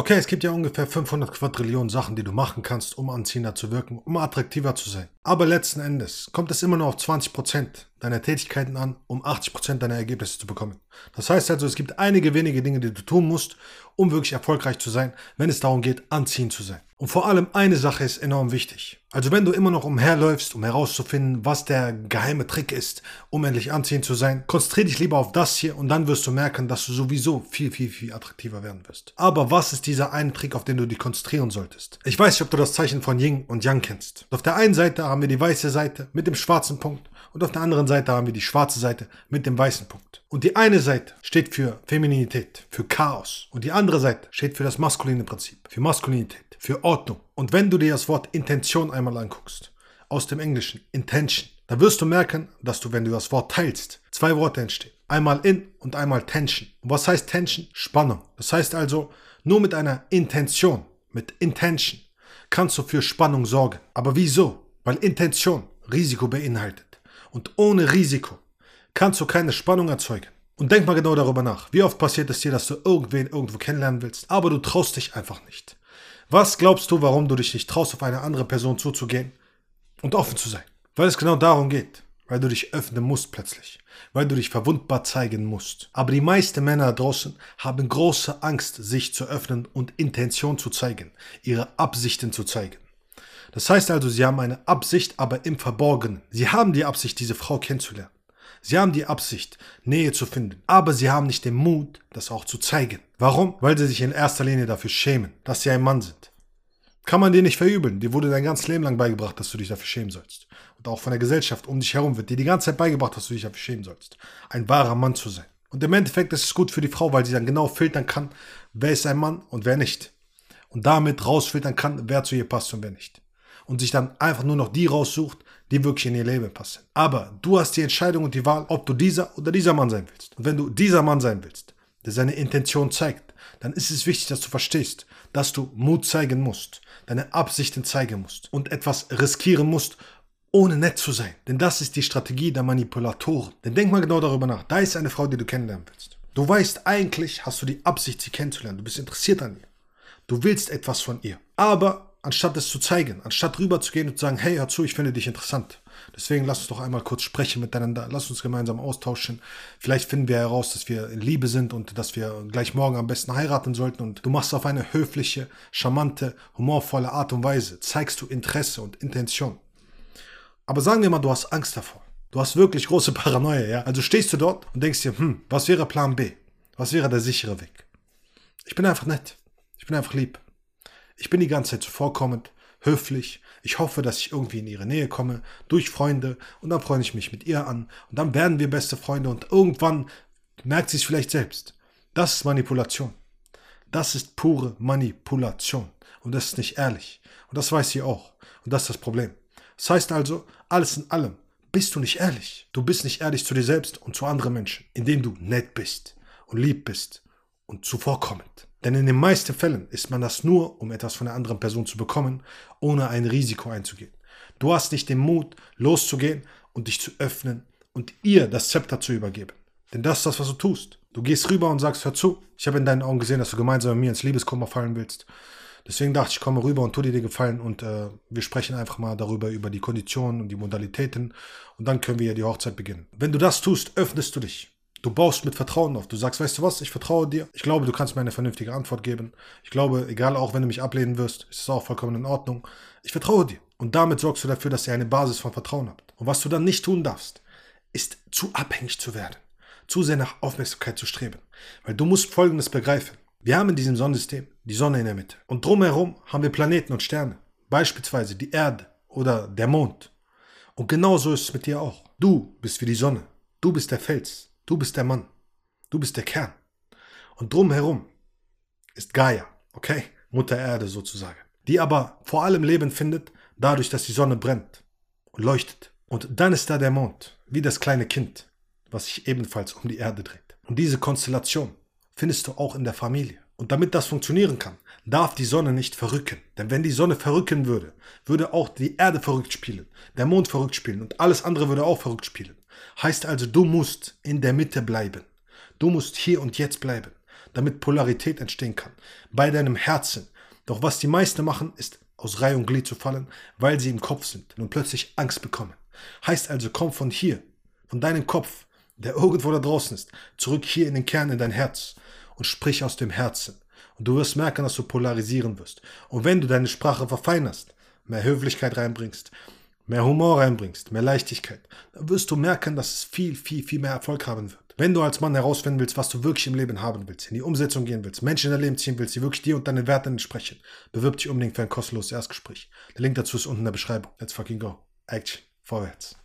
Okay, es gibt ja ungefähr 500 Quadrillionen Sachen, die du machen kannst, um anziehender zu wirken, um attraktiver zu sein. Aber letzten Endes kommt es immer nur auf 20% deiner Tätigkeiten an, um 80% deiner Ergebnisse zu bekommen. Das heißt also, es gibt einige wenige Dinge, die du tun musst, um wirklich erfolgreich zu sein, wenn es darum geht, anziehend zu sein. Und vor allem eine Sache ist enorm wichtig. Also wenn du immer noch umherläufst, um herauszufinden, was der geheime Trick ist, um endlich anziehend zu sein, konzentriere dich lieber auf das hier und dann wirst du merken, dass du sowieso viel, viel, viel attraktiver werden wirst. Aber was ist dieser eine Trick, auf den du dich konzentrieren solltest? Ich weiß nicht, ob du das Zeichen von Ying und Yang kennst. Auf der einen Seite haben wir die weiße Seite mit dem schwarzen Punkt und auf der anderen Seite haben wir die schwarze Seite mit dem weißen Punkt. Und die eine Seite steht für Femininität, für Chaos und die andere Seite steht für das maskuline Prinzip, für Maskulinität für Ordnung. Und wenn du dir das Wort Intention einmal anguckst, aus dem Englischen Intention, dann wirst du merken, dass du, wenn du das Wort teilst, zwei Worte entstehen. Einmal in und einmal Tension. Und was heißt Tension? Spannung. Das heißt also, nur mit einer Intention, mit Intention, kannst du für Spannung sorgen. Aber wieso? Weil Intention Risiko beinhaltet. Und ohne Risiko kannst du keine Spannung erzeugen. Und denk mal genau darüber nach. Wie oft passiert es dir, dass du irgendwen irgendwo kennenlernen willst, aber du traust dich einfach nicht. Was glaubst du, warum du dich nicht traust, auf eine andere Person zuzugehen und offen zu sein? Weil es genau darum geht. Weil du dich öffnen musst plötzlich. Weil du dich verwundbar zeigen musst. Aber die meisten Männer draußen haben große Angst, sich zu öffnen und Intention zu zeigen. Ihre Absichten zu zeigen. Das heißt also, sie haben eine Absicht, aber im Verborgenen. Sie haben die Absicht, diese Frau kennenzulernen. Sie haben die Absicht, Nähe zu finden, aber sie haben nicht den Mut, das auch zu zeigen. Warum? Weil sie sich in erster Linie dafür schämen, dass sie ein Mann sind. Kann man dir nicht verübeln. Dir wurde dein ganzes Leben lang beigebracht, dass du dich dafür schämen sollst. Und auch von der Gesellschaft um dich herum wird dir die ganze Zeit beigebracht, dass du dich dafür schämen sollst. Ein wahrer Mann zu sein. Und im Endeffekt ist es gut für die Frau, weil sie dann genau filtern kann, wer ist ein Mann und wer nicht. Und damit rausfiltern kann, wer zu ihr passt und wer nicht. Und sich dann einfach nur noch die raussucht, die wirklich in ihr Leben passen. Aber du hast die Entscheidung und die Wahl, ob du dieser oder dieser Mann sein willst. Und wenn du dieser Mann sein willst, der seine Intention zeigt, dann ist es wichtig, dass du verstehst, dass du Mut zeigen musst, deine Absichten zeigen musst und etwas riskieren musst, ohne nett zu sein. Denn das ist die Strategie der Manipulatoren. Denn denk mal genau darüber nach. Da ist eine Frau, die du kennenlernen willst. Du weißt, eigentlich hast du die Absicht, sie kennenzulernen. Du bist interessiert an ihr. Du willst etwas von ihr. Aber anstatt es zu zeigen, anstatt rüber zu gehen und zu sagen, hey, hör zu, ich finde dich interessant. Deswegen lass uns doch einmal kurz sprechen miteinander, lass uns gemeinsam austauschen. Vielleicht finden wir heraus, dass wir in Liebe sind und dass wir gleich morgen am besten heiraten sollten. Und du machst auf eine höfliche, charmante, humorvolle Art und Weise, zeigst du Interesse und Intention. Aber sagen wir mal, du hast Angst davor. Du hast wirklich große Paranoia, ja? Also stehst du dort und denkst dir, hm, was wäre Plan B? Was wäre der sichere Weg? Ich bin einfach nett. Ich bin einfach lieb. Ich bin die ganze Zeit zuvorkommend, höflich. Ich hoffe, dass ich irgendwie in ihre Nähe komme, durch Freunde. Und dann freue ich mich mit ihr an. Und dann werden wir beste Freunde. Und irgendwann merkt sie es vielleicht selbst. Das ist Manipulation. Das ist pure Manipulation. Und das ist nicht ehrlich. Und das weiß sie auch. Und das ist das Problem. Das heißt also, alles in allem bist du nicht ehrlich. Du bist nicht ehrlich zu dir selbst und zu anderen Menschen, indem du nett bist und lieb bist und zuvorkommend. Denn in den meisten Fällen ist man das nur, um etwas von der anderen Person zu bekommen, ohne ein Risiko einzugehen. Du hast nicht den Mut, loszugehen und dich zu öffnen und ihr das Zepter zu übergeben. Denn das ist das, was du tust. Du gehst rüber und sagst, hör zu, ich habe in deinen Augen gesehen, dass du gemeinsam mit mir ins Liebeskummer fallen willst. Deswegen dachte ich, komme rüber und tu dir den Gefallen und äh, wir sprechen einfach mal darüber, über die Konditionen und die Modalitäten und dann können wir ja die Hochzeit beginnen. Wenn du das tust, öffnest du dich. Du baust mit Vertrauen auf. Du sagst, weißt du was, ich vertraue dir. Ich glaube, du kannst mir eine vernünftige Antwort geben. Ich glaube, egal auch wenn du mich ablehnen wirst, ist es auch vollkommen in Ordnung. Ich vertraue dir. Und damit sorgst du dafür, dass ihr eine Basis von Vertrauen habt. Und was du dann nicht tun darfst, ist zu abhängig zu werden. Zu sehr nach Aufmerksamkeit zu streben. Weil du musst Folgendes begreifen. Wir haben in diesem Sonnensystem die Sonne in der Mitte. Und drumherum haben wir Planeten und Sterne. Beispielsweise die Erde oder der Mond. Und genauso ist es mit dir auch. Du bist wie die Sonne. Du bist der Fels. Du bist der Mann. Du bist der Kern. Und drumherum ist Gaia, okay? Mutter Erde sozusagen. Die aber vor allem Leben findet, dadurch, dass die Sonne brennt und leuchtet. Und dann ist da der Mond, wie das kleine Kind, was sich ebenfalls um die Erde dreht. Und diese Konstellation findest du auch in der Familie. Und damit das funktionieren kann, darf die Sonne nicht verrücken. Denn wenn die Sonne verrücken würde, würde auch die Erde verrückt spielen, der Mond verrückt spielen und alles andere würde auch verrückt spielen. Heißt also, du musst in der Mitte bleiben. Du musst hier und jetzt bleiben. damit Polarität entstehen kann. Bei deinem Herzen. Doch was die meisten machen, ist aus Reihe und Glied zu fallen, weil sie im Kopf sind und plötzlich Angst bekommen. Heißt also, komm von hier, von deinem Kopf, der irgendwo da draußen ist, zurück hier in den Kern, in dein Herz und sprich aus dem Herzen. Und du wirst merken, dass du polarisieren wirst. Und wenn du deine Sprache verfeinerst, mehr Höflichkeit reinbringst, mehr Humor reinbringst, mehr Leichtigkeit, dann wirst du merken, dass es viel, viel, viel mehr Erfolg haben wird. Wenn du als Mann herausfinden willst, was du wirklich im Leben haben willst, in die Umsetzung gehen willst, Menschen in dein Leben ziehen willst, die wirklich dir und deinen Werten entsprechen, bewirb dich unbedingt für ein kostenloses Erstgespräch. Der Link dazu ist unten in der Beschreibung. Let's fucking go. Action. Vorwärts.